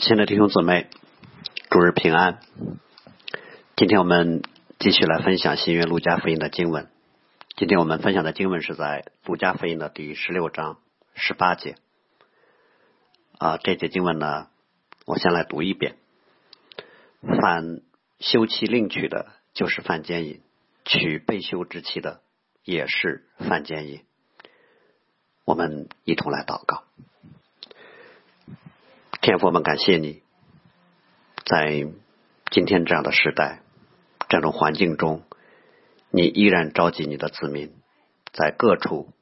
亲爱的弟兄姊妹，主日平安。今天我们继续来分享新约路加福音的经文。今天我们分享的经文是在路加福音的第十六章十八节。啊，这节经文呢，我先来读一遍：犯休妻另娶的，就是犯奸淫；娶被休之妻的，也是犯奸淫。我们一同来祷告。天父，们感谢你，在今天这样的时代、这种环境中，你依然召集你的子民，在各处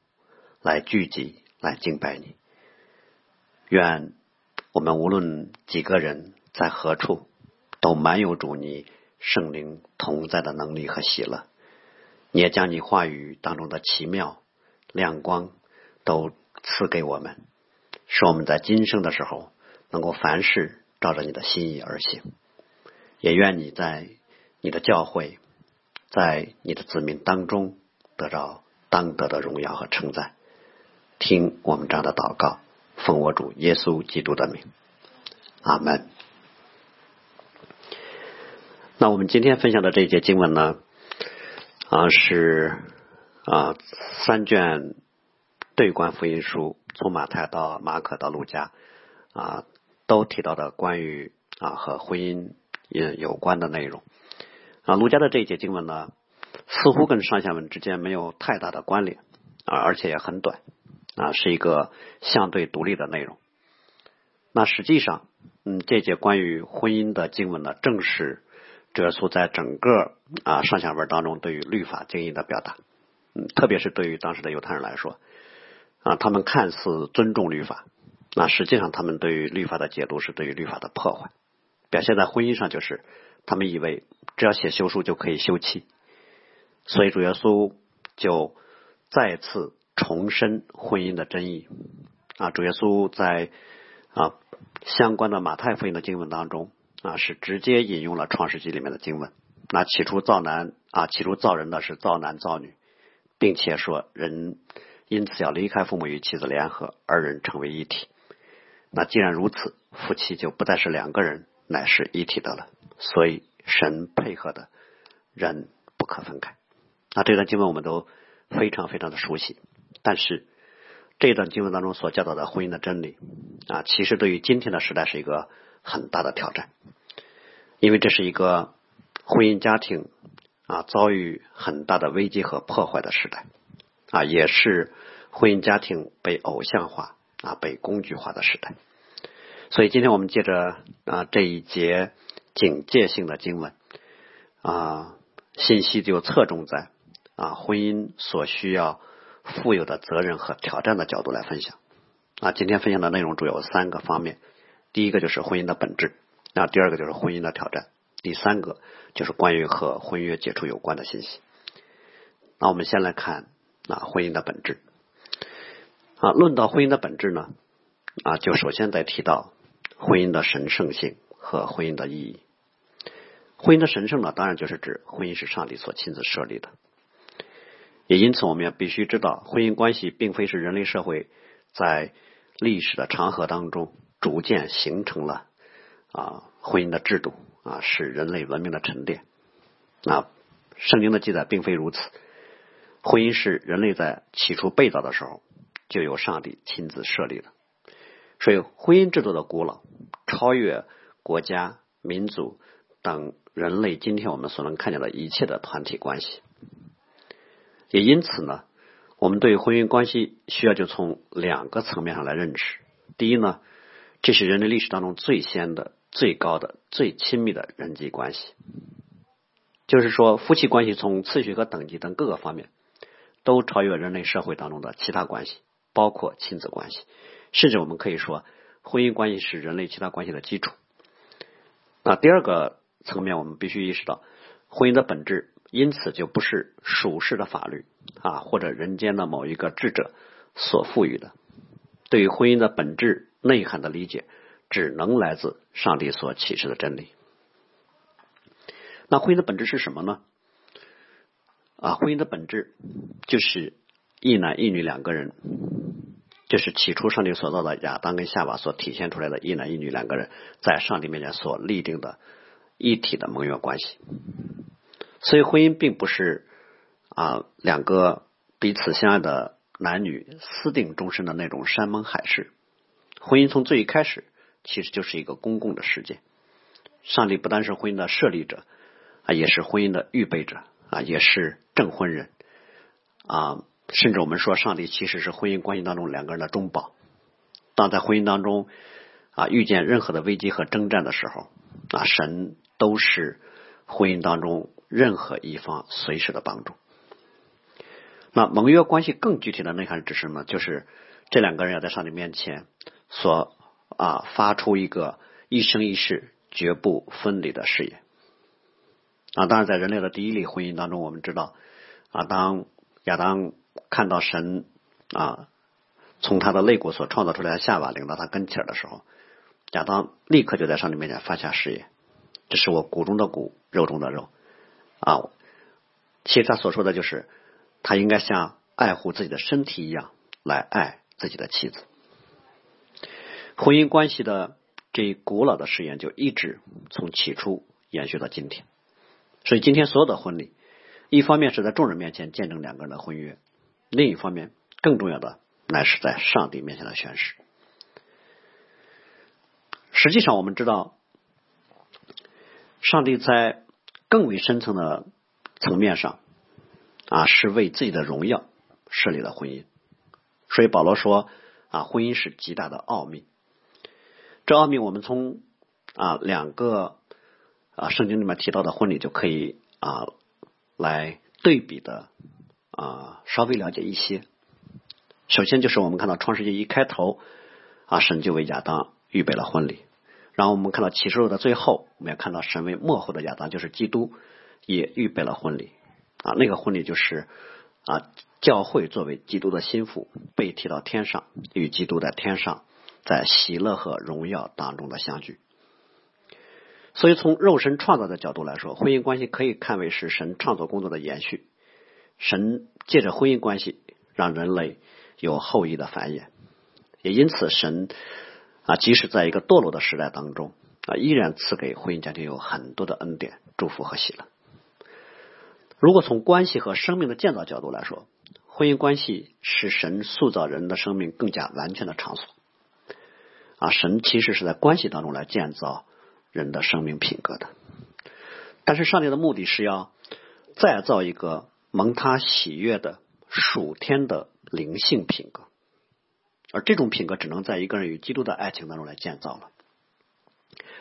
来聚集、来敬拜你。愿我们无论几个人在何处，都满有主你圣灵同在的能力和喜乐。你也将你话语当中的奇妙亮光都赐给我们，使我们在今生的时候。能够凡事照着你的心意而行，也愿你在你的教会，在你的子民当中得到当得的荣耀和称赞。听我们这样的祷告，奉我主耶稣基督的名，阿门。那我们今天分享的这一节经文呢，啊是啊三卷对观福音书，从马太到马可到路加啊。都提到的关于啊和婚姻也有关的内容啊，儒家的这一节经文呢，似乎跟上下文之间没有太大的关联啊，而且也很短啊，是一个相对独立的内容。那实际上，嗯，这节关于婚姻的经文呢，正是主耶稣在整个啊上下文当中对于律法经义的表达，嗯，特别是对于当时的犹太人来说啊，他们看似尊重律法。那实际上，他们对于律法的解读是对于律法的破坏，表现在婚姻上，就是他们以为只要写休书就可以休妻，所以主耶稣就再次重申婚姻的真义啊。主耶稣在啊相关的马太福音的经文当中啊，是直接引用了创世纪里面的经文。那起初造男啊，起初造人的是造男造女，并且说人因此要离开父母与妻子联合，二人成为一体。那既然如此，夫妻就不再是两个人，乃是一体的了。所以神配合的人不可分开。那这段经文我们都非常非常的熟悉，但是这段经文当中所教导的婚姻的真理啊，其实对于今天的时代是一个很大的挑战，因为这是一个婚姻家庭啊遭遇很大的危机和破坏的时代啊，也是婚姻家庭被偶像化。啊，被工具化的时代，所以今天我们借着啊这一节警戒性的经文啊，信息就侧重在啊婚姻所需要负有的责任和挑战的角度来分享啊。今天分享的内容主要有三个方面，第一个就是婚姻的本质，那第二个就是婚姻的挑战，第三个就是关于和婚约解除有关的信息。那我们先来看啊婚姻的本质。啊，论到婚姻的本质呢，啊，就首先得提到婚姻的神圣性和婚姻的意义。婚姻的神圣呢，当然就是指婚姻是上帝所亲自设立的。也因此，我们也必须知道，婚姻关系并非是人类社会在历史的长河当中逐渐形成了啊婚姻的制度啊，是人类文明的沉淀。啊，圣经的记载并非如此，婚姻是人类在起初被造的时候。就由上帝亲自设立了，所以婚姻制度的古老超越国家、民族等人类今天我们所能看见的一切的团体关系。也因此呢，我们对婚姻关系需要就从两个层面上来认识。第一呢，这是人类历史当中最先的、最高的、最亲密的人际关系，就是说夫妻关系从次序和等级等各个方面都超越人类社会当中的其他关系。包括亲子关系，甚至我们可以说，婚姻关系是人类其他关系的基础。那第二个层面，我们必须意识到，婚姻的本质，因此就不是属世的法律啊，或者人间的某一个智者所赋予的。对于婚姻的本质内涵的理解，只能来自上帝所启示的真理。那婚姻的本质是什么呢？啊，婚姻的本质就是。一男一女两个人就是起初上帝所造的亚当跟夏娃所体现出来的一男一女两个人在上帝面前所立定的一体的盟约关系。所以婚姻并不是啊两个彼此相爱的男女私定终身的那种山盟海誓。婚姻从最一开始其实就是一个公共的事件。上帝不单是婚姻的设立者啊，也是婚姻的预备者啊，也是证婚人啊。甚至我们说，上帝其实是婚姻关系当中两个人的中保。当在婚姻当中啊遇见任何的危机和征战的时候啊，神都是婚姻当中任何一方随时的帮助。那盟约关系更具体的内涵指什么？就是这两个人要在上帝面前所啊发出一个一生一世绝不分离的誓言啊。当然，在人类的第一例婚姻当中，我们知道啊，当亚当。看到神啊，从他的肋骨所创造出来的下巴领到他跟前的时候，亚当立刻就在上帝面前发下誓言：“这是我骨中的骨，肉中的肉。”啊，其实他所说的就是，他应该像爱护自己的身体一样来爱自己的妻子。婚姻关系的这一古老的誓言就一直从起初延续到今天。所以今天所有的婚礼，一方面是在众人面前见证两个人的婚约。另一方面，更重要的乃是在上帝面前的宣誓。实际上，我们知道，上帝在更为深层的层面上啊，是为自己的荣耀设立了婚姻。所以保罗说啊，婚姻是极大的奥秘。这奥秘，我们从啊两个啊圣经里面提到的婚礼就可以啊来对比的。啊，稍微了解一些。首先就是我们看到创世纪一开头啊，神就为亚当预备了婚礼。然后我们看到启示录的最后，我们也看到神为幕后的亚当，就是基督，也预备了婚礼。啊，那个婚礼就是啊，教会作为基督的心腹，被提到天上，与基督在天上，在喜乐和荣耀当中的相聚。所以从肉身创造的角度来说，婚姻关系可以看为是神创作工作的延续。神借着婚姻关系让人类有后裔的繁衍，也因此神啊，即使在一个堕落的时代当中啊，依然赐给婚姻家庭有很多的恩典、祝福和喜乐。如果从关系和生命的建造角度来说，婚姻关系是神塑造人的生命更加完全的场所啊。神其实是在关系当中来建造人的生命品格的，但是上帝的目的是要再造一个。蒙他喜悦的属天的灵性品格，而这种品格只能在一个人与基督的爱情当中来建造了。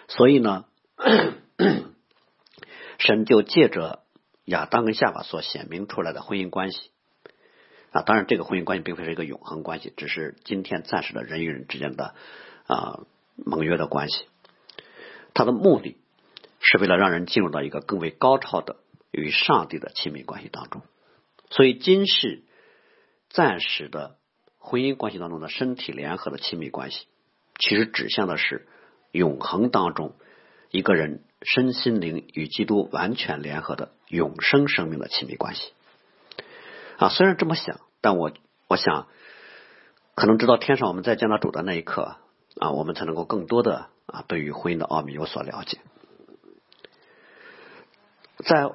所以呢，神就借着亚当跟夏娃所显明出来的婚姻关系啊，当然这个婚姻关系并非是一个永恒关系，只是今天暂时的人与人之间的啊盟约的关系。它的目的是为了让人进入到一个更为高超的。与上帝的亲密关系当中，所以今世暂时的婚姻关系当中的身体联合的亲密关系，其实指向的是永恒当中一个人身心灵与基督完全联合的永生生命的亲密关系。啊，虽然这么想，但我我想，可能直到天上我们再见到主的那一刻啊，我们才能够更多的啊对于婚姻的奥秘有所了解，在。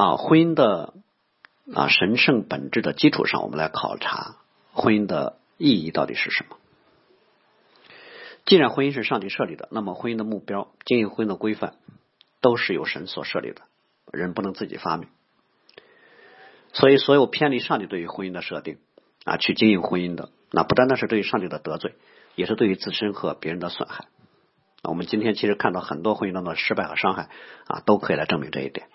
啊，婚姻的啊神圣本质的基础上，我们来考察婚姻的意义到底是什么。既然婚姻是上帝设立的，那么婚姻的目标、经营婚姻的规范都是由神所设立的，人不能自己发明。所以，所有偏离上帝对于婚姻的设定啊，去经营婚姻的，那不单单是对于上帝的得罪，也是对于自身和别人的损害。我们今天其实看到很多婚姻当中的失败和伤害啊，都可以来证明这一点。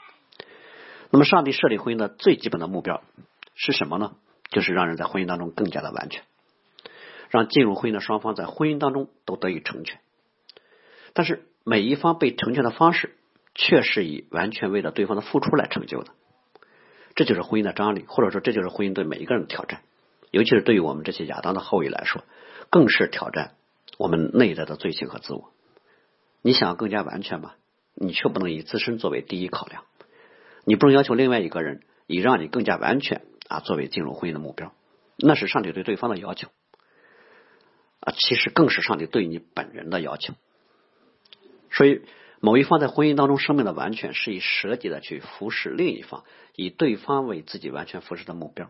那么，上帝设立婚姻的最基本的目标是什么呢？就是让人在婚姻当中更加的完全，让进入婚姻的双方在婚姻当中都得以成全。但是，每一方被成全的方式却是以完全为了对方的付出来成就的。这就是婚姻的张力，或者说这就是婚姻对每一个人的挑战，尤其是对于我们这些亚当的后裔来说，更是挑战我们内在的罪性和自我。你想要更加完全吗？你却不能以自身作为第一考量。你不能要求另外一个人以让你更加完全啊作为进入婚姻的目标，那是上帝对对方的要求啊，其实更是上帝对你本人的要求。所以，某一方在婚姻当中生命的完全，是以舍己的去服侍另一方，以对方为自己完全服侍的目标。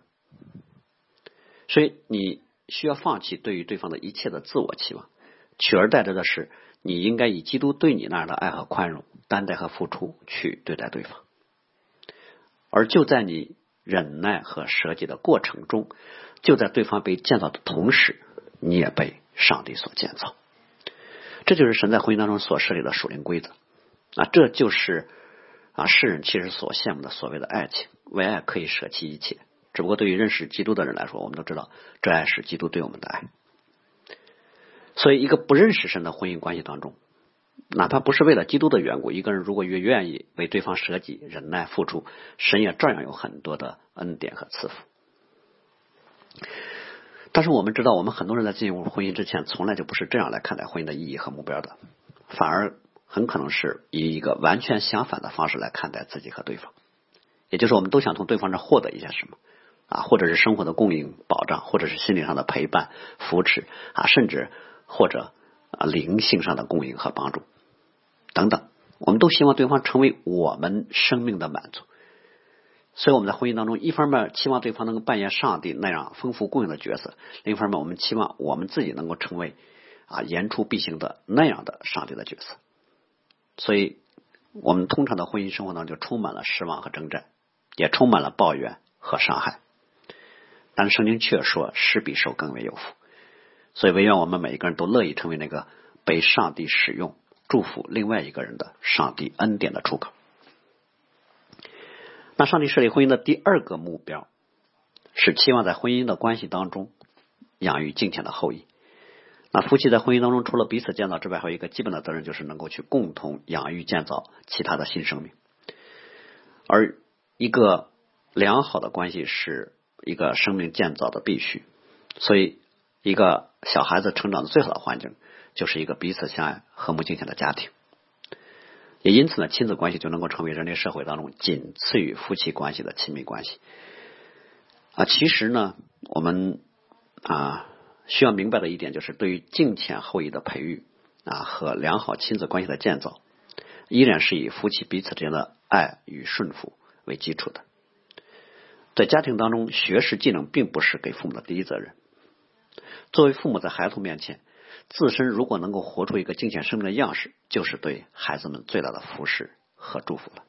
所以，你需要放弃对于对方的一切的自我期望，取而代之的是，你应该以基督对你那样的爱和宽容、担待和付出去对待对方。而就在你忍耐和舍己的过程中，就在对方被建造的同时，你也被上帝所建造。这就是神在婚姻当中所设立的属灵规则啊！这就是啊世人其实所羡慕的所谓的爱情，为爱可以舍弃一切。只不过对于认识基督的人来说，我们都知道，这爱是基督对我们的爱。所以，一个不认识神的婚姻关系当中，哪怕不是为了基督的缘故，一个人如果越愿意为对方舍己、忍耐、付出，神也照样有很多的恩典和赐福。但是我们知道，我们很多人在进入婚姻之前，从来就不是这样来看待婚姻的意义和目标的，反而很可能是以一个完全相反的方式来看待自己和对方。也就是我们都想从对方这获得一些什么啊，或者是生活的供应保障，或者是心理上的陪伴扶持啊，甚至或者啊灵性上的供应和帮助等等，我们都希望对方成为我们生命的满足。所以我们在婚姻当中，一方面期望对方能够扮演上帝那样丰富供应的角色，另一方面我们期望我们自己能够成为啊言出必行的那样的上帝的角色。所以，我们通常的婚姻生活当中就充满了失望和征战，也充满了抱怨和伤害。但圣经却说，施比受更为有福。所以，唯愿我们每一个人都乐意成为那个被上帝使用、祝福另外一个人的上帝恩典的出口。那上帝设立婚姻的第二个目标，是期望在婚姻的关系当中养育敬虔的后裔。那夫妻在婚姻当中，除了彼此建造之外，还有一个基本的责任，就是能够去共同养育建造其他的新生命。而一个良好的关系是一个生命建造的必须。所以，一个小孩子成长的最好的环境，就是一个彼此相爱、和睦敬虔的家庭。也因此呢，亲子关系就能够成为人类社会当中仅次于夫妻关系的亲密关系。啊，其实呢，我们啊需要明白的一点就是，对于敬虔后裔的培育啊和良好亲子关系的建造，依然是以夫妻彼此之间的爱与顺服为基础的。在家庭当中，学识技能并不是给父母的第一责任。作为父母，在孩子面前。自身如果能够活出一个敬虔生命的样式，就是对孩子们最大的服侍和祝福了。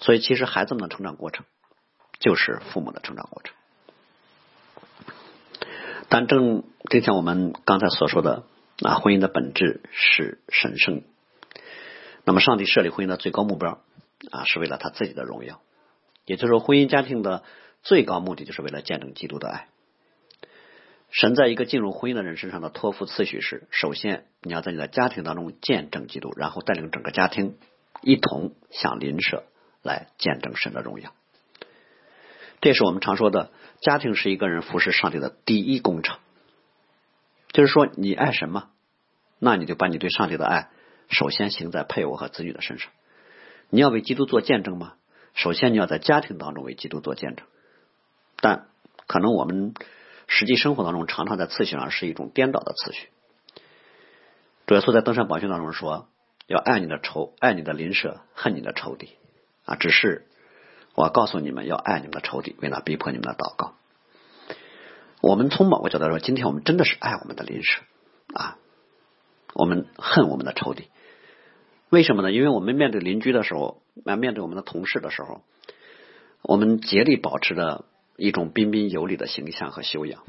所以，其实孩子们的成长过程就是父母的成长过程。但正正像我们刚才所说的，啊，婚姻的本质是神圣。那么，上帝设立婚姻的最高目标啊，是为了他自己的荣耀。也就是说，婚姻家庭的最高目的，就是为了见证基督的爱。神在一个进入婚姻的人身上的托付次序是：首先，你要在你的家庭当中见证基督，然后带领整个家庭一同向邻舍来见证神的荣耀。这是我们常说的，家庭是一个人服侍上帝的第一工程。就是说，你爱什么，那你就把你对上帝的爱首先行在配偶和子女的身上。你要为基督做见证吗？首先，你要在家庭当中为基督做见证。但可能我们。实际生活当中，常常在次序上是一种颠倒的次序。主耶稣在登山宝训当中说：“要爱你的仇，爱你的邻舍，恨你的仇敌。”啊，只是我告诉你们要爱你们的仇敌，为了逼迫你们的祷告。我们从某个角度说，今天我们真的是爱我们的邻舍啊，我们恨我们的仇敌。为什么呢？因为我们面对邻居的时候，啊，面对我们的同事的时候，我们竭力保持着。一种彬彬有礼的形象和修养，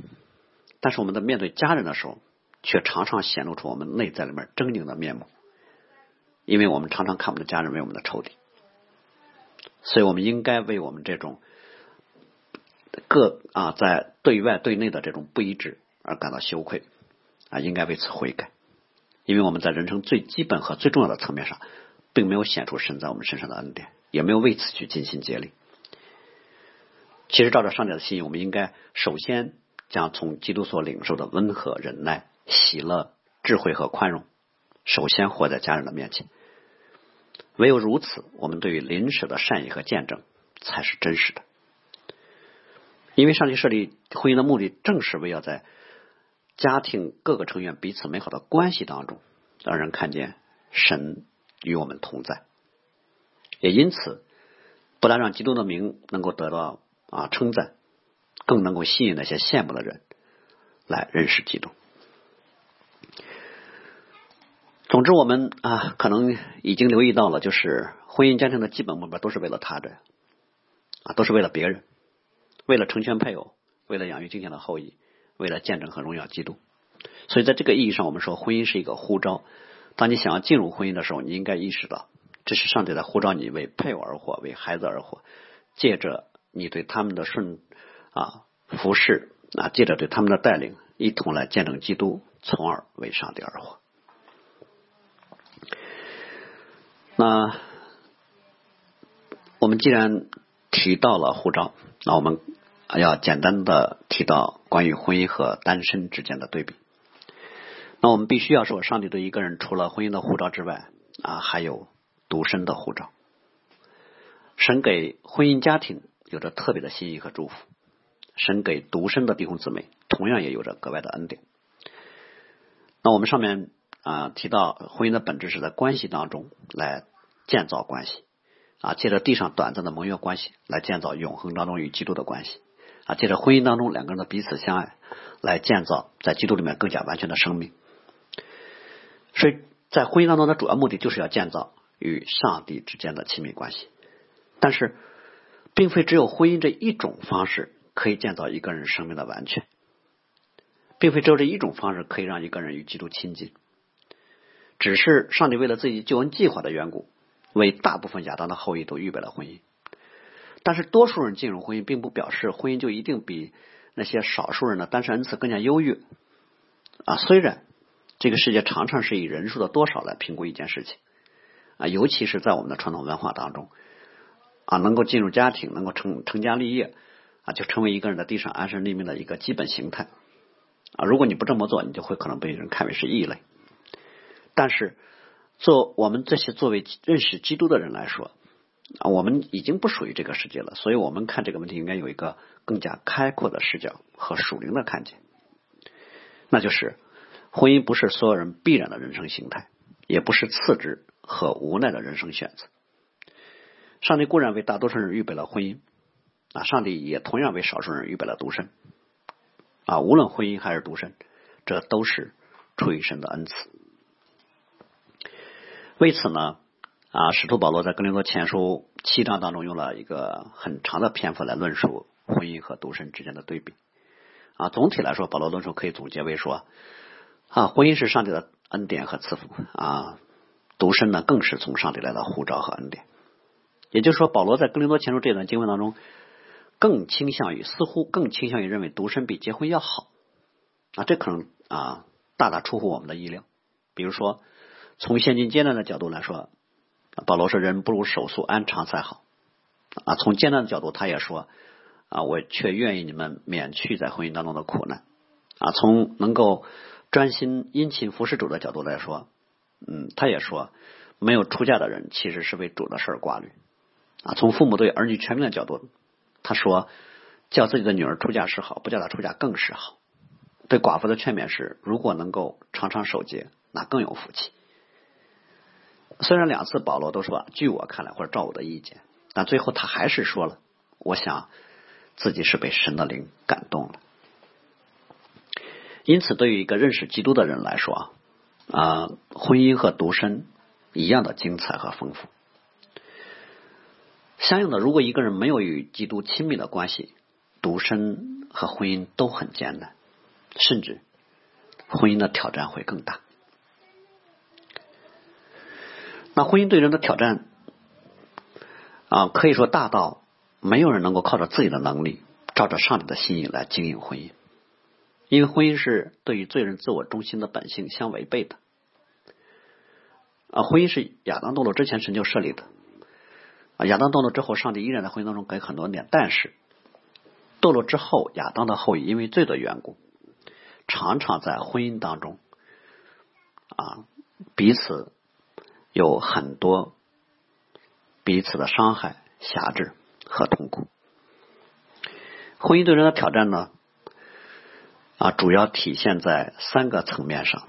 但是我们在面对家人的时候，却常常显露出我们内在里面狰狞的面目，因为我们常常看我们的家人为我们的仇敌，所以我们应该为我们这种各啊在对外对内的这种不一致而感到羞愧啊，应该为此悔改，因为我们在人生最基本和最重要的层面上，并没有显出神在我们身上的恩典，也没有为此去尽心竭力。其实，照着上帝的心意，我们应该首先将从基督所领受的温和、忍耐、喜乐、智慧和宽容，首先活在家人的面前。唯有如此，我们对于邻舍的善意和见证才是真实的。因为上帝设立婚姻的目的，正是为要在家庭各个成员彼此美好的关系当中，让人看见神与我们同在，也因此不但让基督的名能够得到啊称赞，更能够吸引那些羡慕的人来认识基督。总之，我们啊可能已经留意到了，就是婚姻家庭的基本目标都是为了他者啊，都是为了别人，为了成全配偶，为了养育敬虔的后裔。为了见证和荣耀基督，所以在这个意义上，我们说婚姻是一个呼召。当你想要进入婚姻的时候，你应该意识到，这是上帝在呼召你为配偶而活，为孩子而活。借着你对他们的顺啊服侍啊，借着对他们的带领，一同来见证基督，从而为上帝而活。那我们既然提到了护照，那我们。要简单的提到关于婚姻和单身之间的对比。那我们必须要说，上帝对一个人除了婚姻的护照之外啊，还有独身的护照。神给婚姻家庭有着特别的心意和祝福，神给独身的弟兄姊妹同样也有着格外的恩典。那我们上面啊提到，婚姻的本质是在关系当中来建造关系啊，借着地上短暂的盟约关系来建造永恒当中与基督的关系。啊，借着婚姻当中两个人的彼此相爱，来建造在基督里面更加完全的生命。所以在婚姻当中的主要目的就是要建造与上帝之间的亲密关系。但是，并非只有婚姻这一种方式可以建造一个人生命的完全，并非只有这一种方式可以让一个人与基督亲近。只是上帝为了自己救恩计划的缘故，为大部分亚当的后裔都预备了婚姻。但是多数人进入婚姻，并不表示婚姻就一定比那些少数人的单身恩赐更加优越啊。虽然这个世界常常是以人数的多少来评估一件事情啊，尤其是在我们的传统文化当中啊，能够进入家庭，能够成成家立业啊，就成为一个人在地上安身立命的一个基本形态啊。如果你不这么做，你就会可能被人看为是异类。但是，做我们这些作为认识基督的人来说。啊，我们已经不属于这个世界了，所以我们看这个问题应该有一个更加开阔的视角和属灵的看见。那就是婚姻不是所有人必然的人生形态，也不是次之和无奈的人生选择。上帝固然为大多数人预备了婚姻，啊，上帝也同样为少数人预备了独身。啊，无论婚姻还是独身，这都是出于神的恩赐。为此呢？啊，使徒保罗在格林多前书七章当中用了一个很长的篇幅来论述婚姻和独身之间的对比。啊，总体来说，保罗论述可以总结为说：啊，婚姻是上帝的恩典和赐福啊，独身呢更是从上帝来的护照和恩典。也就是说，保罗在格林多前书这段经文当中，更倾向于似乎更倾向于认为独身比结婚要好。啊，这可能啊大大出乎我们的意料。比如说，从现今阶段的角度来说。保罗说：“人不如手速安常才好。”啊，从艰难的角度，他也说：“啊，我却愿意你们免去在婚姻当中的苦难。”啊，从能够专心殷勤服侍主的角度来说，嗯，他也说：“没有出嫁的人其实是为主的事儿挂虑。”啊，从父母对儿女全面的角度，他说：“叫自己的女儿出嫁是好，不叫她出嫁更是好。”对寡妇的劝勉是：“如果能够常常守节，那更有福气。”虽然两次保罗都说，据我看来或者照我的意见，但最后他还是说了，我想自己是被神的灵感动了。因此，对于一个认识基督的人来说，啊，婚姻和独身一样的精彩和丰富。相应的，如果一个人没有与基督亲密的关系，独身和婚姻都很艰难，甚至婚姻的挑战会更大。那婚姻对人的挑战啊，可以说大到没有人能够靠着自己的能力，照着上帝的心意来经营婚姻，因为婚姻是对于罪人自我中心的本性相违背的。啊，婚姻是亚当堕落之前神就设立的，啊，亚当堕落之后，上帝依然在婚姻当中给很多点，但是堕落之后，亚当的后裔因为罪的缘故，常常在婚姻当中啊彼此。有很多彼此的伤害、狭制和痛苦。婚姻对人的挑战呢，啊，主要体现在三个层面上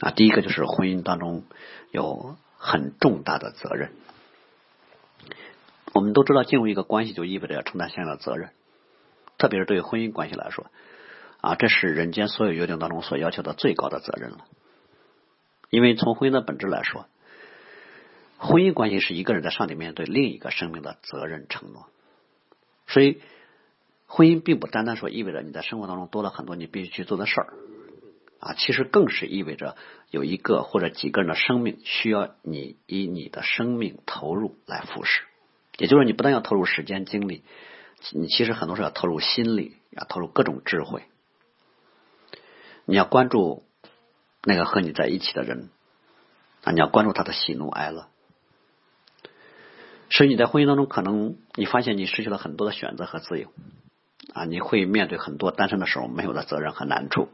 啊。第一个就是婚姻当中有很重大的责任。我们都知道，进入一个关系就意味着要承担相应的责任，特别是对于婚姻关系来说啊，这是人间所有约定当中所要求的最高的责任了。因为从婚姻的本质来说，婚姻关系是一个人在上帝面对另一个生命的责任承诺，所以。婚姻并不单单说意味着你在生活当中多了很多你必须去做的事儿啊，其实更是意味着有一个或者几个人的生命需要你以你的生命投入来服侍。也就是你不但要投入时间精力，你其实很多时候要投入心力，要投入各种智慧。你要关注那个和你在一起的人啊，你要关注他的喜怒哀乐。所以你在婚姻当中，可能你发现你失去了很多的选择和自由。啊，你会面对很多单身的时候没有的责任和难处。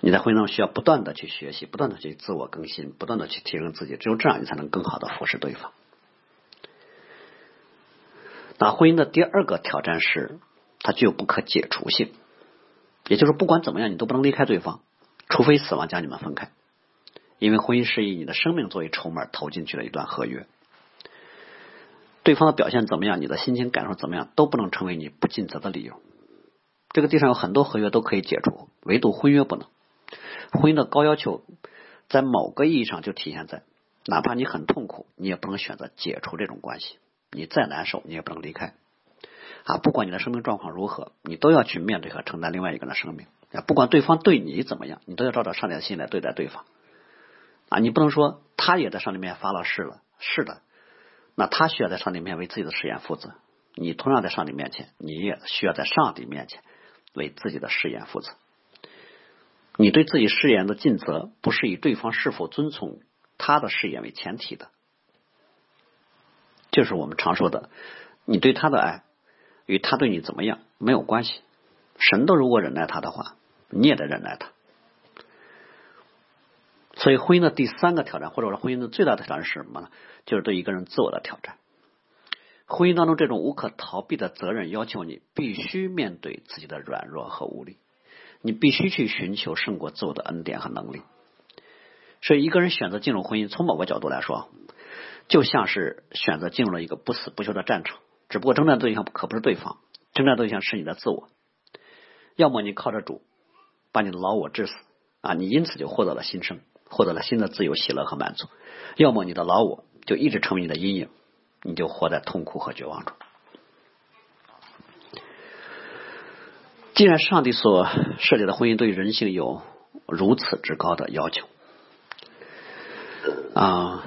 你在婚姻中需要不断的去学习，不断的去自我更新，不断的去提升自己，只有这样，你才能更好的服侍对方。那婚姻的第二个挑战是，它具有不可解除性，也就是不管怎么样，你都不能离开对方，除非死亡将你们分开。因为婚姻是以你的生命作为筹码投进去的一段合约。对方的表现怎么样，你的心情感受怎么样，都不能成为你不尽责的理由。这个地上有很多合约都可以解除，唯独婚约不能。婚姻的高要求，在某个意义上就体现在，哪怕你很痛苦，你也不能选择解除这种关系。你再难受，你也不能离开。啊，不管你的生命状况如何，你都要去面对和承担另外一个人的生命。啊，不管对方对你怎么样，你都要照着上帝的心来对待对方。啊，你不能说他也在上帝面前发了誓了，是的，那他需要在上帝面为自己的誓言负责。你同样在上帝面前，你也需要在上帝面前。为自己的誓言负责。你对自己誓言的尽责，不是以对方是否遵从他的誓言为前提的。就是我们常说的，你对他的爱与他对你怎么样没有关系。神都如果忍耐他的话，你也得忍耐他。所以，婚姻的第三个挑战，或者说婚姻的最大的挑战是什么呢？就是对一个人自我的挑战。婚姻当中这种无可逃避的责任，要求你必须面对自己的软弱和无力，你必须去寻求胜过自我的恩典和能力。所以，一个人选择进入婚姻，从某个角度来说，就像是选择进入了一个不死不休的战场。只不过，征战对象可不是对方，征战对象是你的自我。要么你靠着主把你的老我致死啊，你因此就获得了新生，获得了新的自由、喜乐和满足；要么你的老我就一直成为你的阴影。你就活在痛苦和绝望中。既然上帝所设计的婚姻对人性有如此之高的要求啊，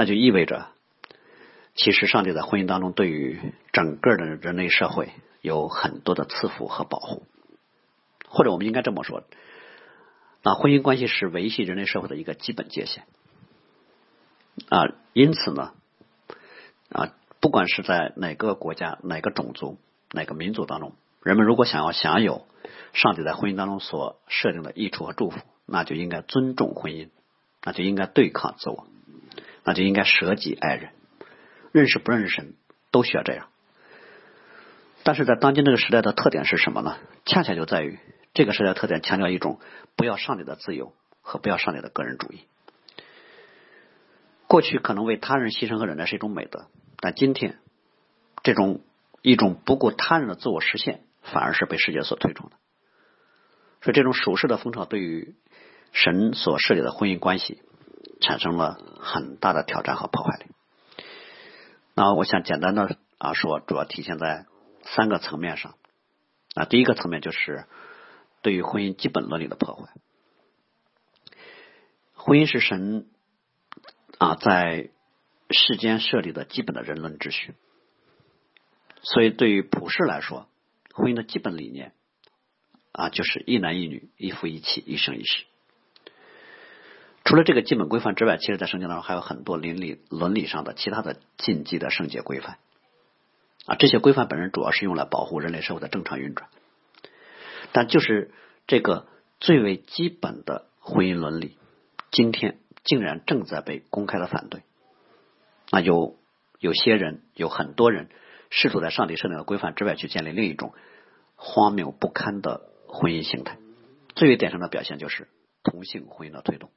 那就意味着，其实上帝在婚姻当中对于整个的人类社会有很多的赐福和保护，或者我们应该这么说，那婚姻关系是维系人类社会的一个基本界限啊，因此呢。啊，不管是在哪个国家、哪个种族、哪个民族当中，人们如果想要享有上帝在婚姻当中所设定的益处和祝福，那就应该尊重婚姻，那就应该对抗自我，那就应该舍己爱人，认识不认识神都需要这样。但是在当今这个时代的特点是什么呢？恰恰就在于这个时代特点强调一种不要上帝的自由和不要上帝的个人主义。过去可能为他人牺牲和忍耐是一种美德。但今天，这种一种不顾他人的自我实现，反而是被世界所推崇的。所以，这种属世的风潮对于神所设立的婚姻关系产生了很大的挑战和破坏力。那我想简单的啊说，主要体现在三个层面上。啊，第一个层面就是对于婚姻基本伦理的破坏。婚姻是神啊在。世间设立的基本的人伦秩序，所以对于普世来说，婚姻的基本理念啊，就是一男一女，一夫一妻，一生一世。除了这个基本规范之外，其实，在圣经当中还有很多伦理伦理上的其他的禁忌的圣洁规范啊。这些规范本身主要是用来保护人类社会的正常运转，但就是这个最为基本的婚姻伦理，今天竟然正在被公开的反对。那有有些人，有很多人试图在上帝设定的规范之外去建立另一种荒谬不堪的婚姻形态。最为典型的表现就是同性婚姻的推动。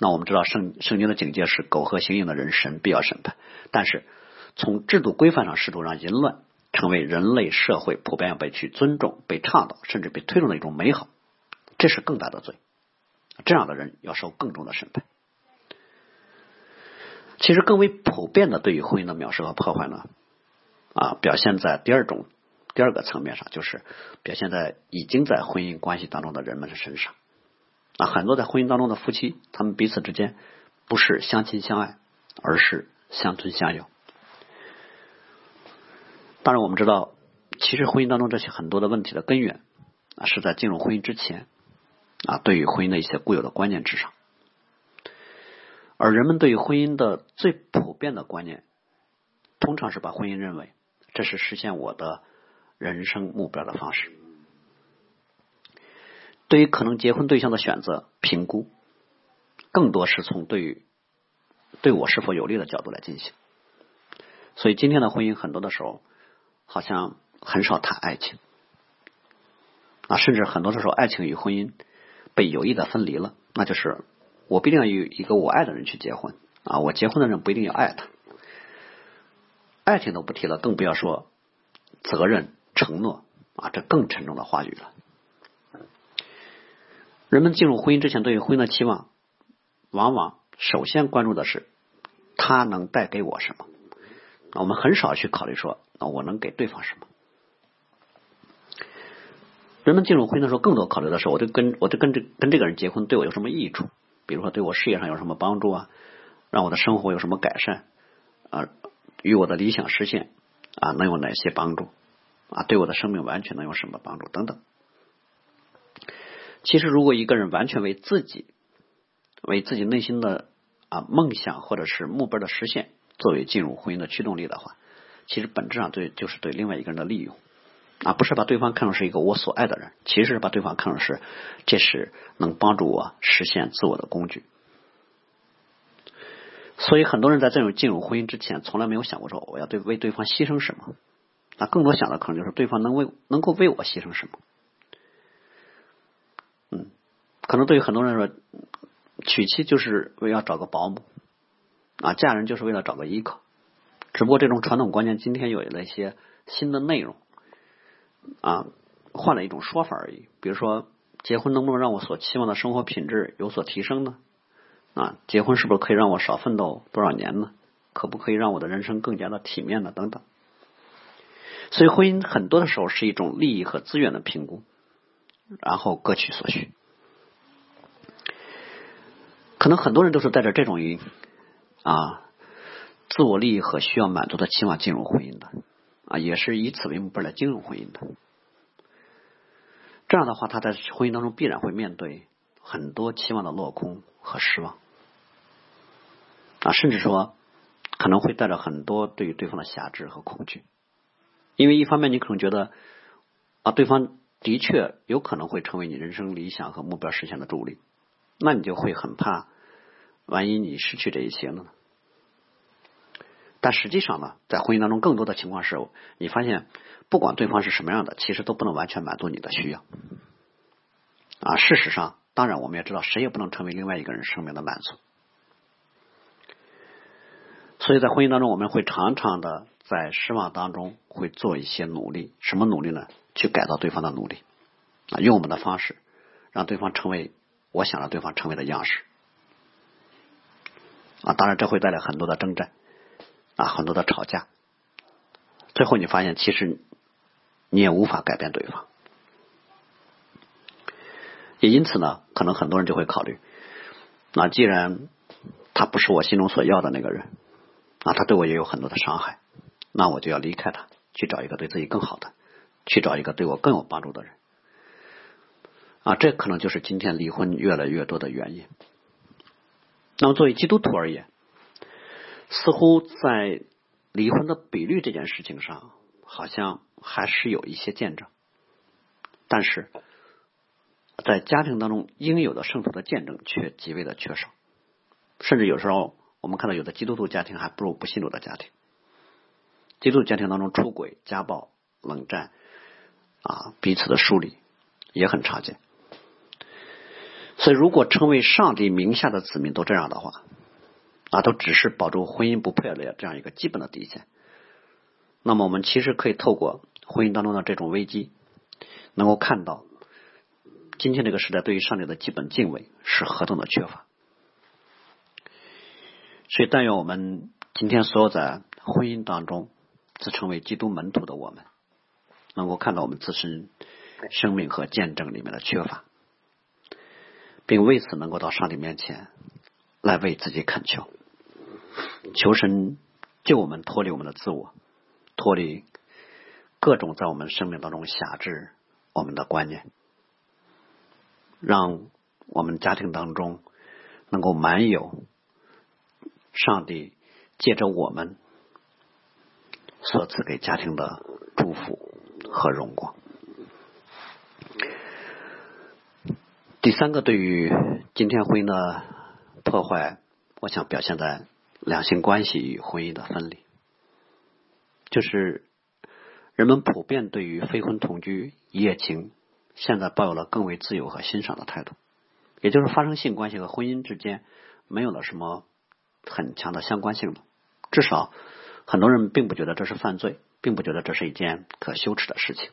那我们知道圣圣经的警戒是苟合行淫的人神必要审判，但是从制度规范上试图让淫乱成为人类社会普遍要被去尊重、被倡导，甚至被推动的一种美好，这是更大的罪。这样的人要受更重的审判。其实更为普遍的对于婚姻的藐视和破坏呢，啊，表现在第二种第二个层面上，就是表现在已经在婚姻关系当中的人们的身上。啊，很多在婚姻当中的夫妻，他们彼此之间不是相亲相爱，而是相吞相咬。当然，我们知道，其实婚姻当中这些很多的问题的根源啊，是在进入婚姻之前啊，对于婚姻的一些固有的观念之上。而人们对于婚姻的最普遍的观念，通常是把婚姻认为这是实现我的人生目标的方式。对于可能结婚对象的选择评估，更多是从对于对我是否有利的角度来进行。所以今天的婚姻很多的时候，好像很少谈爱情啊，甚至很多的时候，爱情与婚姻被有意的分离了，那就是。我必定要与一个我爱的人去结婚啊！我结婚的人不一定要爱他，爱情都不提了，更不要说责任、承诺啊，这更沉重的话语了。人们进入婚姻之前，对于婚姻的期望，往往首先关注的是他能带给我什么。我们很少去考虑说，啊，我能给对方什么。人们进入婚姻的时候，更多考虑的是，我就跟我就跟这跟这个人结婚，对我有什么益处？比如说，对我事业上有什么帮助啊？让我的生活有什么改善啊？与我的理想实现啊，能有哪些帮助啊？对我的生命完全能有什么帮助？等等。其实，如果一个人完全为自己、为自己内心的啊梦想或者是目标的实现作为进入婚姻的驱动力的话，其实本质上对就是对另外一个人的利用。啊，不是把对方看成是一个我所爱的人，其实是把对方看成是这是能帮助我实现自我的工具。所以很多人在这种进入婚姻之前，从来没有想过说我要对为对方牺牲什么，那更多想的可能就是对方能为能够为我牺牲什么。可能对于很多人说，娶妻就是为了找个保姆，啊，嫁人就是为了找个依靠。只不过这种传统观念今天有了一些新的内容。啊，换了一种说法而已。比如说，结婚能不能让我所期望的生活品质有所提升呢？啊，结婚是不是可以让我少奋斗多少年呢？可不可以让我的人生更加的体面呢？等等。所以，婚姻很多的时候是一种利益和资源的评估，然后各取所需。可能很多人都是带着这种于啊自我利益和需要满足的期望进入婚姻的。啊，也是以此为目标来进入婚姻的。这样的话，他在婚姻当中必然会面对很多期望的落空和失望，啊，甚至说可能会带着很多对于对方的辖制和恐惧。因为一方面，你可能觉得啊，对方的确有可能会成为你人生理想和目标实现的助力，那你就会很怕，万一你失去这一切了呢？但实际上呢，在婚姻当中，更多的情况是你发现，不管对方是什么样的，其实都不能完全满足你的需要。啊，事实上，当然我们也知道，谁也不能成为另外一个人生命的满足。所以在婚姻当中，我们会常常的在失望当中会做一些努力，什么努力呢？去改造对方的努力啊，用我们的方式让对方成为我想让对方成为的样式。啊，当然这会带来很多的征战。啊，很多的吵架，最后你发现其实你也无法改变对方，也因此呢，可能很多人就会考虑，那既然他不是我心中所要的那个人，啊，他对我也有很多的伤害，那我就要离开他，去找一个对自己更好的，去找一个对我更有帮助的人，啊，这可能就是今天离婚越来越多的原因。那么作为基督徒而言，似乎在离婚的比率这件事情上，好像还是有一些见证，但是在家庭当中应有的圣徒的见证却极为的缺少，甚至有时候我们看到有的基督徒家庭还不如不信主的家庭，基督徒家庭当中出轨、家暴、冷战啊彼此的疏离也很常见。所以，如果成为上帝名下的子民都这样的话，啊，都只是保住婚姻不破裂这样一个基本的底线，那么我们其实可以透过婚姻当中的这种危机，能够看到今天这个时代对于上帝的基本敬畏是何等的缺乏。所以，但愿我们今天所有在婚姻当中自称为基督门徒的我们，能够看到我们自身生命和见证里面的缺乏。并为此能够到上帝面前来为自己恳求，求神救我们脱离我们的自我，脱离各种在我们生命当中辖制我们的观念，让我们家庭当中能够满有上帝借着我们所赐给家庭的祝福和荣光。第三个，对于今天婚姻的破坏，我想表现在两性关系与婚姻的分离，就是人们普遍对于非婚同居一夜情，现在抱有了更为自由和欣赏的态度，也就是发生性关系和婚姻之间没有了什么很强的相关性了，至少很多人并不觉得这是犯罪，并不觉得这是一件可羞耻的事情。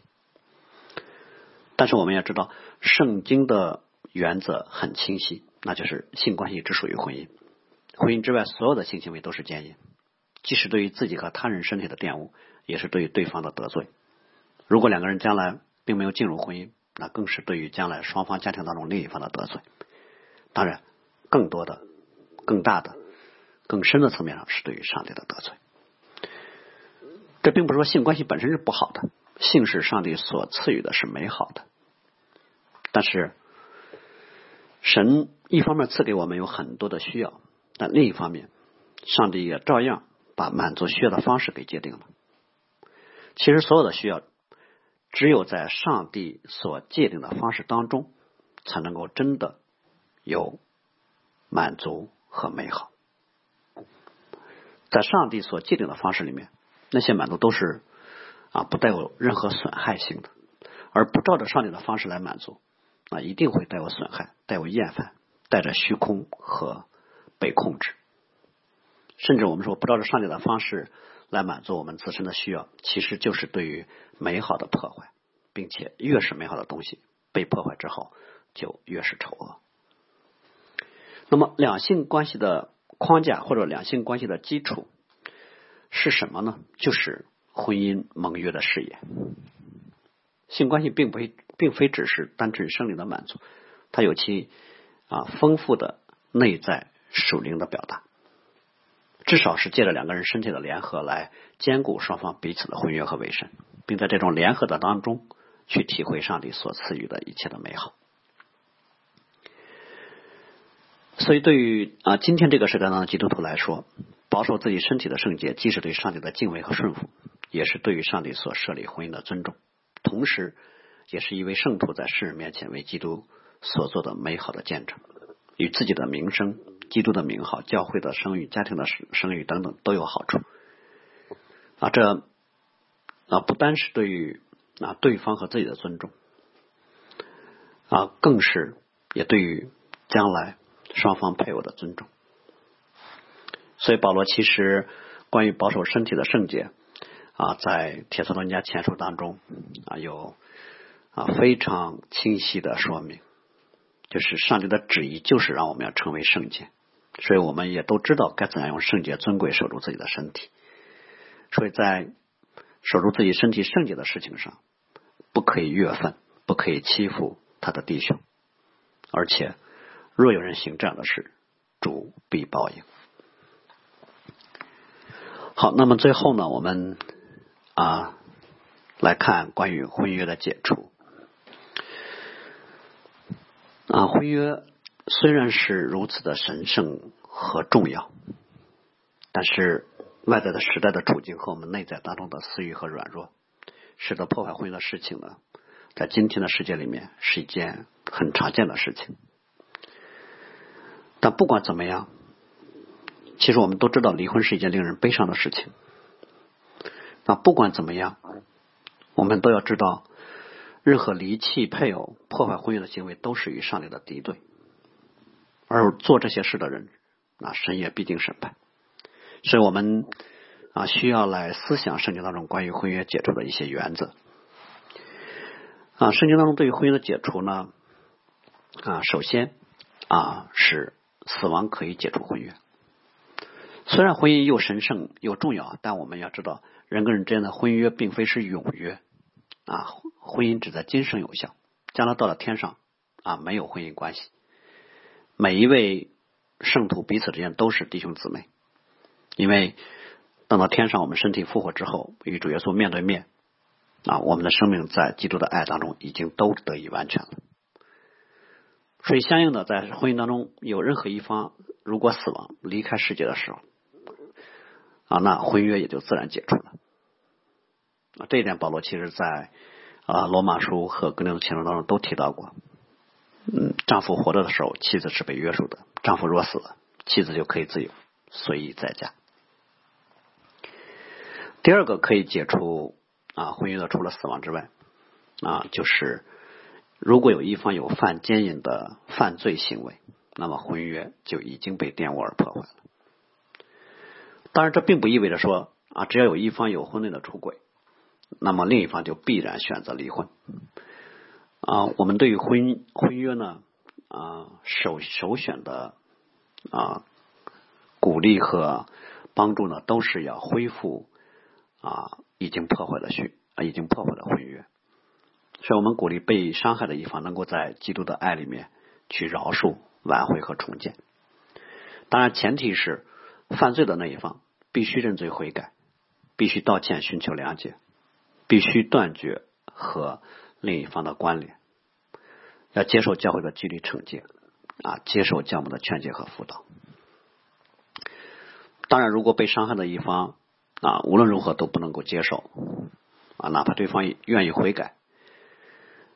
但是我们要知道，圣经的。原则很清晰，那就是性关系只属于婚姻，婚姻之外所有的性行为都是奸淫，既是对于自己和他人身体的玷污，也是对于对方的得罪。如果两个人将来并没有进入婚姻，那更是对于将来双方家庭当中另一方的得罪。当然，更多的、更大的、更深的层面上是对于上帝的得罪。这并不是说性关系本身是不好的，性是上帝所赐予的是美好的，但是。神一方面赐给我们有很多的需要，但另一方面，上帝也照样把满足需要的方式给界定了。其实所有的需要，只有在上帝所界定的方式当中，才能够真的有满足和美好。在上帝所界定的方式里面，那些满足都是啊不带有任何损害性的，而不照着上帝的方式来满足。啊，一定会带有损害，带有厌烦，带着虚空和被控制，甚至我们说不照着上帝的方式来满足我们自身的需要，其实就是对于美好的破坏，并且越是美好的东西被破坏之后，就越是丑恶。那么两性关系的框架或者两性关系的基础是什么呢？就是婚姻盟约的事业。性关系并不会。并非只是单纯生理的满足，它有其啊丰富的内在属灵的表达，至少是借着两个人身体的联合来兼顾双方彼此的婚约和委身，并在这种联合的当中去体会上帝所赐予的一切的美好。所以，对于啊今天这个时代当的基督徒来说，保守自己身体的圣洁，既是对上帝的敬畏和顺服，也是对于上帝所设立婚姻的尊重，同时。也是一位圣徒在世人面前为基督所做的美好的见证，与自己的名声、基督的名号、教会的声誉、家庭的声誉等等都有好处。啊，这啊不单是对于啊对方和自己的尊重，啊更是也对于将来双方配偶的尊重。所以保罗其实关于保守身体的圣洁啊，在铁色罗尼迦前书当中啊有。啊，非常清晰的说明，就是上帝的旨意就是让我们要成为圣洁，所以我们也都知道该怎样用圣洁尊贵守住自己的身体。所以在守住自己身体圣洁的事情上，不可以越分，不可以欺负他的弟兄，而且若有人行这样的事，主必报应。好，那么最后呢，我们啊来看关于婚约的解除。啊，婚约虽然是如此的神圣和重要，但是外在的时代的处境和我们内在当中的私欲和软弱，使得破坏婚姻的事情呢，在今天的世界里面是一件很常见的事情。但不管怎么样，其实我们都知道离婚是一件令人悲伤的事情。那不管怎么样，我们都要知道，任何离弃配偶、破坏婚约的行为，都是与上帝的敌对。而做这些事的人，啊，神也必定审判。所以我们啊，需要来思想圣经当中关于婚约解除的一些原则。啊，圣经当中对于婚姻的解除呢，啊，首先啊是死亡可以解除婚约。虽然婚姻又神圣又重要，但我们要知道，人跟人之间的婚约并非是永约啊，婚姻只在今生有效，将来到了天上啊没有婚姻关系。每一位圣徒彼此之间都是弟兄姊妹，因为等到天上我们身体复活之后，与主耶稣面对面啊，我们的生命在基督的爱当中已经都得以完全了。所以，相应的，在婚姻当中有任何一方如果死亡离开世界的时候，啊，那婚约也就自然解除了。这一点保罗其实在啊罗马书和格林多前书当中都提到过。嗯，丈夫活着的时候，妻子是被约束的；丈夫若死了，妻子就可以自由随意在家。第二个可以解除啊婚约的，除了死亡之外，啊，就是如果有一方有犯奸淫的犯罪行为，那么婚约就已经被玷污而破坏了。当然，这并不意味着说啊，只要有一方有婚内的出轨，那么另一方就必然选择离婚。啊，我们对于婚婚约呢啊首首选的啊鼓励和帮助呢，都是要恢复啊已经破坏的婚啊已经破坏的婚约。所以我们鼓励被伤害的一方能够在基督的爱里面去饶恕、挽回和重建。当然，前提是犯罪的那一方。必须认罪悔改，必须道歉寻求谅解，必须断绝和另一方的关联，要接受教会的纪律惩戒啊，接受教母的劝诫和辅导。当然，如果被伤害的一方啊无论如何都不能够接受啊，哪怕对方愿意悔改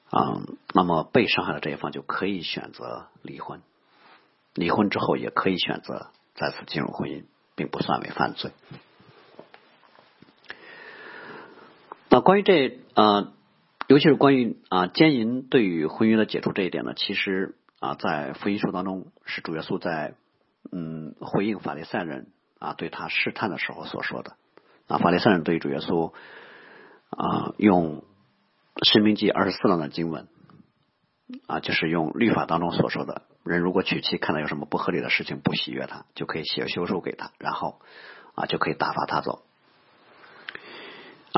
啊，那么被伤害的这一方就可以选择离婚，离婚之后也可以选择再次进入婚姻。并不算为犯罪。那关于这啊，尤其是关于啊奸淫对于婚约的解除这一点呢，其实啊在福音书当中是主耶稣在嗯回应法利赛人啊对他试探的时候所说的。啊法利赛人对于主耶稣啊用申命记二十四章的经文啊就是用律法当中所说的。人如果娶妻看到有什么不合理的事情不喜悦他，就可以写休书给他，然后啊就可以打发他走。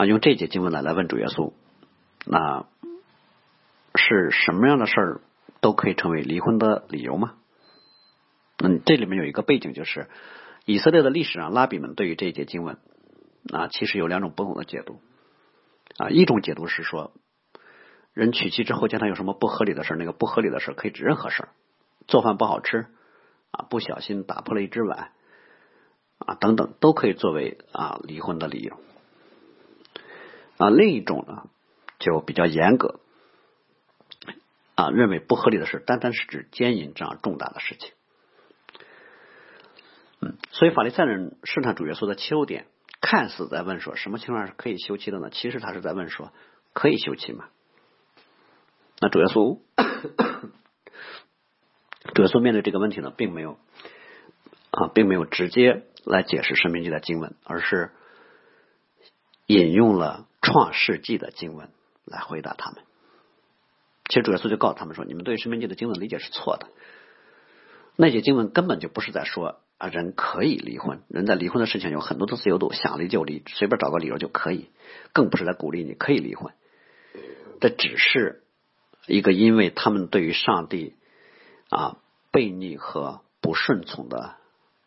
啊，用这节经文来来问主耶稣，那是什么样的事儿都可以成为离婚的理由吗？嗯，这里面有一个背景，就是以色列的历史上拉比们对于这一节经文啊，其实有两种不同的解读。啊，一种解读是说，人娶妻之后见他有什么不合理的事儿那个不合理的事儿可以指任何事儿。做饭不好吃啊，不小心打破了一只碗啊，等等，都可以作为啊离婚的理由啊。另一种呢，就比较严格啊，认为不合理的事，单单是指奸淫这样重大的事情。嗯，所以法利赛人试探主耶稣的切入点，看似在问说什么情况是可以休妻的呢？其实他是在问说可以休妻吗？那主耶稣。主耶稣面对这个问题呢，并没有啊，并没有直接来解释生命记的经文，而是引用了创世纪的经文来回答他们。其实主耶稣就告诉他们说：“你们对生命记的经文理解是错的。那些经文根本就不是在说啊，人可以离婚，人在离婚的事情有很多的自由度，想离就离，随便找个理由就可以，更不是在鼓励你可以离婚。这只是一个因为他们对于上帝。”啊，悖逆和不顺从的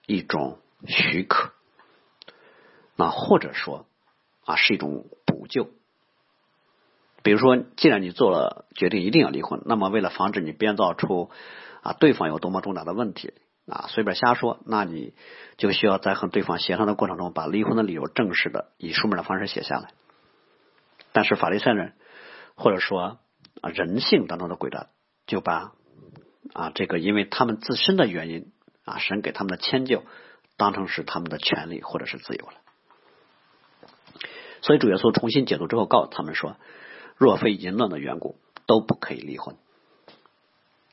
一种许可，那或者说啊是一种补救。比如说，既然你做了决定一定要离婚，那么为了防止你编造出啊对方有多么重大的问题啊随便瞎说，那你就需要在和对方协商的过程中，把离婚的理由正式的以书面的方式写下来。但是法律上人或者说啊人性当中的鬼的就把。啊，这个因为他们自身的原因啊，神给他们的迁就当成是他们的权利或者是自由了。所以主耶稣重新解读之后，告诉他们说若非淫乱的缘故，都不可以离婚。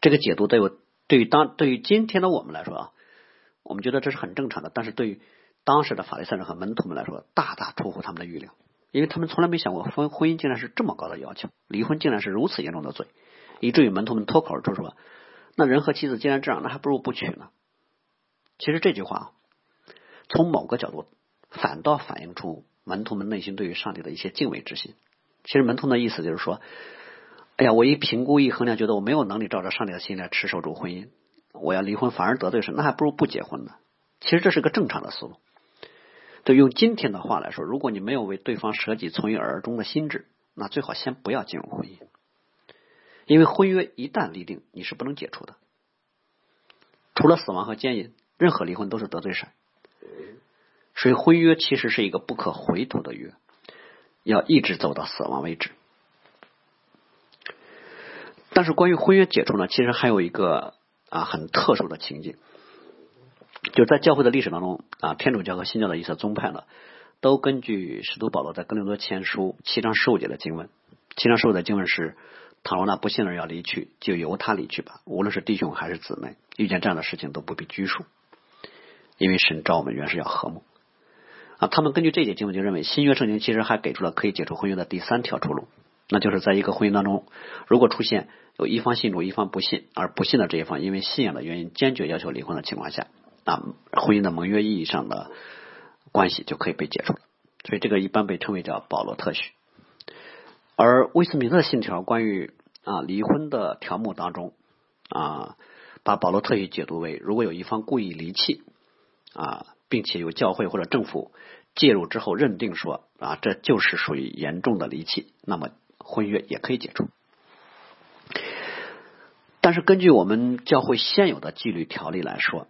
这个解读对我对于当对于今天的我们来说啊，我们觉得这是很正常的，但是对于当时的法利赛人和门徒们来说，大大出乎他们的预料，因为他们从来没想过婚婚姻竟然是这么高的要求，离婚竟然是如此严重的罪，以至于门徒们脱口而出说：“那人和妻子既然这样，那还不如不娶呢。”其实这句话从某个角度反倒反映出门徒们内心对于上帝的一些敬畏之心。其实门徒的意思就是说：“哎呀，我一评估一衡量，觉得我没有能力照着上帝的心来持守住婚姻，我要离婚反而得罪神，那还不如不结婚呢。”其实这是个正常的思路。对，用今天的话来说，如果你没有为对方舍己从一而终的心智，那最好先不要进入婚姻，因为婚约一旦立定，你是不能解除的。除了死亡和奸淫，任何离婚都是得罪神。所以婚约其实是一个不可回头的约。要一直走到死亡为止。但是关于婚约解除呢，其实还有一个啊很特殊的情景，就在教会的历史当中啊，天主教和新教的一些宗派呢，都根据使徒保罗在哥林多前书七章十五节的经文，七章十五的经文是：倘若那不信的人要离去，就由他离去吧。无论是弟兄还是姊妹，遇见这样的事情都不必拘束，因为神召我们原是要和睦。啊，他们根据这节经文就认为，新约圣经其实还给出了可以解除婚约的第三条出路，那就是在一个婚姻当中，如果出现有一方信主，一方不信，而不信的这一方因为信仰的原因坚决要求离婚的情况下，啊，婚姻的盟约意义上的关系就可以被解除了。所以这个一般被称为叫保罗特许。而威斯敏特信条关于啊离婚的条目当中啊，把保罗特许解读为，如果有一方故意离弃啊。并且由教会或者政府介入之后认定说啊，这就是属于严重的离弃，那么婚约也可以解除。但是根据我们教会现有的纪律条例来说，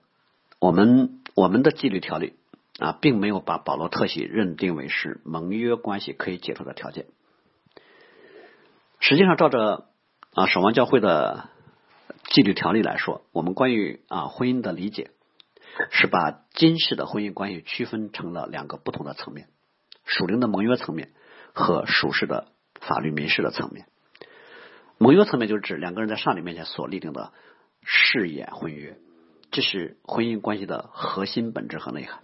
我们我们的纪律条例啊，并没有把保罗特许认定为是盟约关系可以解除的条件。实际上，照着啊守望教会的纪律条例来说，我们关于啊婚姻的理解。是把今世的婚姻关系区分成了两个不同的层面：属灵的盟约层面和属世的法律民事的层面。盟约层面就是指两个人在上帝面前所立定的誓言婚约，这是婚姻关系的核心本质和内涵；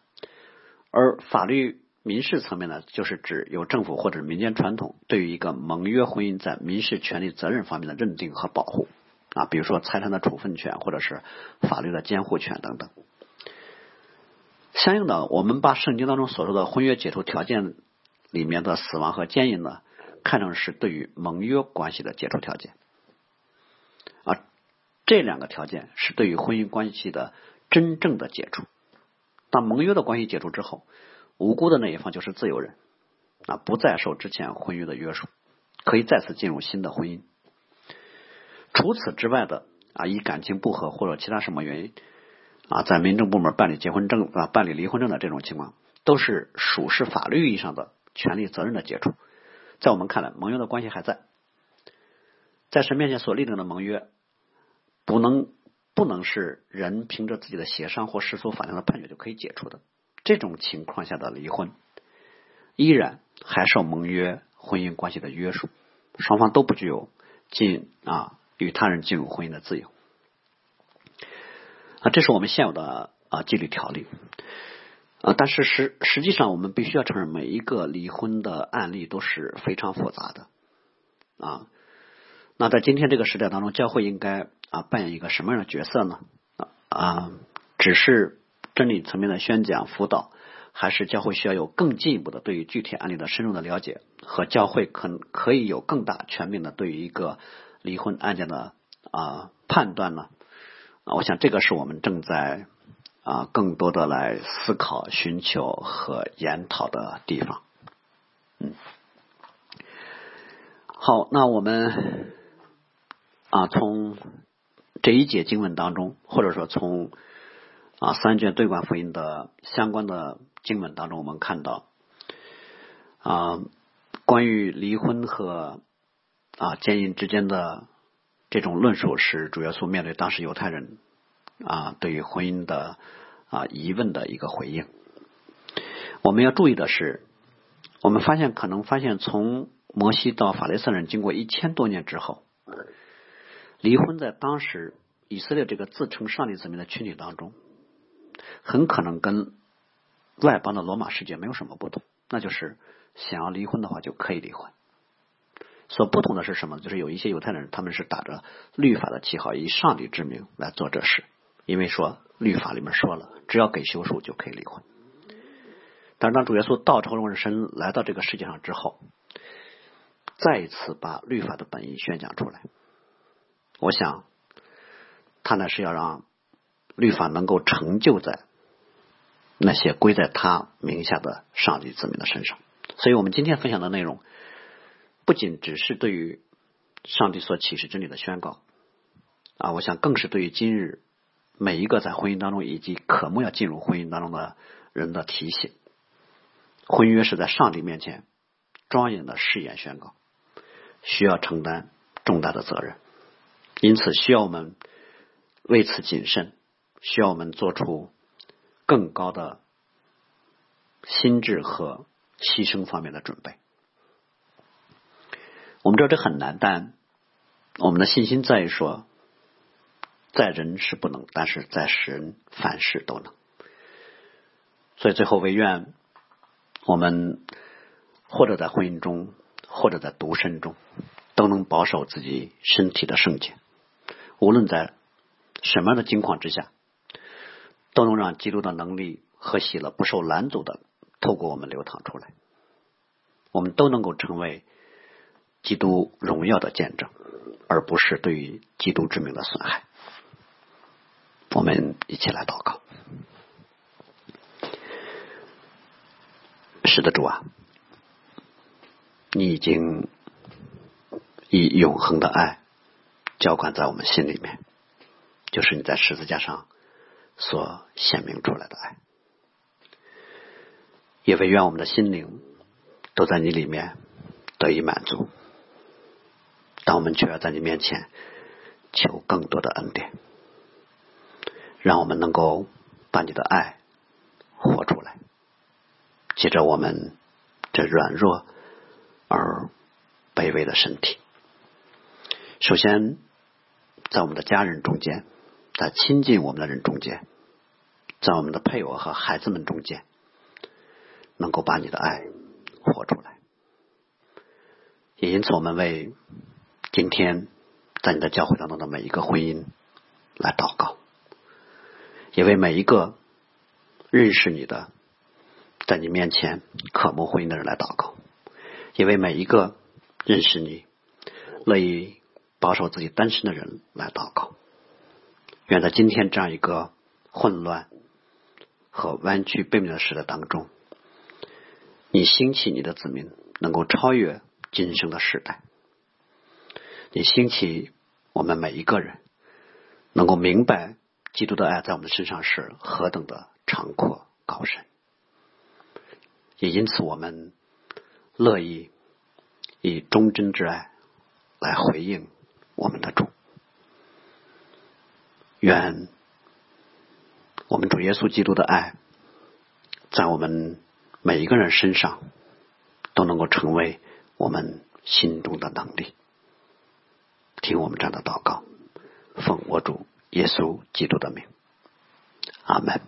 而法律民事层面呢，就是指由政府或者民间传统对于一个盟约婚姻在民事权利责任方面的认定和保护啊，比如说财产的处分权或者是法律的监护权等等。相应的，我们把圣经当中所说的婚约解除条件里面的死亡和奸淫呢，看成是对于盟约关系的解除条件啊，这两个条件是对于婚姻关系的真正的解除。当盟约的关系解除之后，无辜的那一方就是自由人啊，不再受之前婚约的约束，可以再次进入新的婚姻。除此之外的啊，以感情不和或者其他什么原因。啊，在民政部门办理结婚证啊，办理离婚证的这种情况，都是属实法律意义上的权利责任的解除。在我们看来，盟约的关系还在，在神面前所立定的盟约，不能不能是人凭着自己的协商或世俗法庭的判决就可以解除的。这种情况下的离婚，依然还受盟约婚姻关系的约束，双方都不具有进啊与他人进入婚姻的自由。这是我们现有的啊纪律条例啊，但是实实际上我们必须要承认，每一个离婚的案例都是非常复杂的啊。那在今天这个时代当中，教会应该啊扮演一个什么样的角色呢？啊，只是真理层面的宣讲辅导，还是教会需要有更进一步的对于具体案例的深入的了解，和教会可可以有更大全面的对于一个离婚案件的啊判断呢？我想这个是我们正在啊更多的来思考、寻求和研讨的地方。嗯，好，那我们啊从这一节经文当中，或者说从啊三卷对观福音的相关的经文当中，我们看到啊关于离婚和啊奸淫之间的。这种论述是主耶稣面对当时犹太人啊对于婚姻的啊疑问的一个回应。我们要注意的是，我们发现可能发现从摩西到法利赛人经过一千多年之后，离婚在当时以色列这个自称上帝子民的群体当中，很可能跟外邦的罗马世界没有什么不同，那就是想要离婚的话就可以离婚。所不同的是什么？就是有一些犹太人，他们是打着律法的旗号，以上帝之名来做这事，因为说律法里面说了，只要给休书就可以离婚。但是当主耶稣道成肉身来到这个世界上之后，再一次把律法的本意宣讲出来。我想，他呢是要让律法能够成就在那些归在他名下的上帝子民的身上。所以我们今天分享的内容。不仅只是对于上帝所启示真理的宣告啊，我想更是对于今日每一个在婚姻当中以及渴慕要进入婚姻当中的人的提醒。婚约是在上帝面前庄严的誓言宣告，需要承担重大的责任，因此需要我们为此谨慎，需要我们做出更高的心智和牺牲方面的准备。我们知道这很难，但我们的信心在于说，在人是不能，但是在神凡事都能。所以最后，唯愿我们或者在婚姻中，或者在独身中，都能保守自己身体的圣洁。无论在什么样的境况之下，都能让基督的能力和喜乐不受拦阻的透过我们流淌出来。我们都能够成为。基督荣耀的见证，而不是对于基督之名的损害。我们一起来祷告。是的，主啊，你已经以永恒的爱浇灌在我们心里面，就是你在十字架上所显明出来的爱。也唯愿我们的心灵都在你里面得以满足。但我们却要在你面前求更多的恩典，让我们能够把你的爱活出来。借着我们这软弱而卑微的身体，首先在我们的家人中间，在亲近我们的人中间，在我们的配偶和孩子们中间，能够把你的爱活出来。也因此，我们为。今天，在你的教会当中的每一个婚姻来祷告，也为每一个认识你的、在你面前渴慕婚姻的人来祷告，也为每一个认识你、乐意保守自己单身的人来祷告。愿在今天这样一个混乱和弯曲背面的时代当中，你兴起你的子民，能够超越今生的时代。你兴起我们每一个人，能够明白基督的爱在我们身上是何等的长阔高深，也因此我们乐意以忠贞之爱来回应我们的主。愿我们主耶稣基督的爱在我们每一个人身上都能够成为我们心中的能力。听我们这样的祷告，奉我主耶稣基督的名，阿门。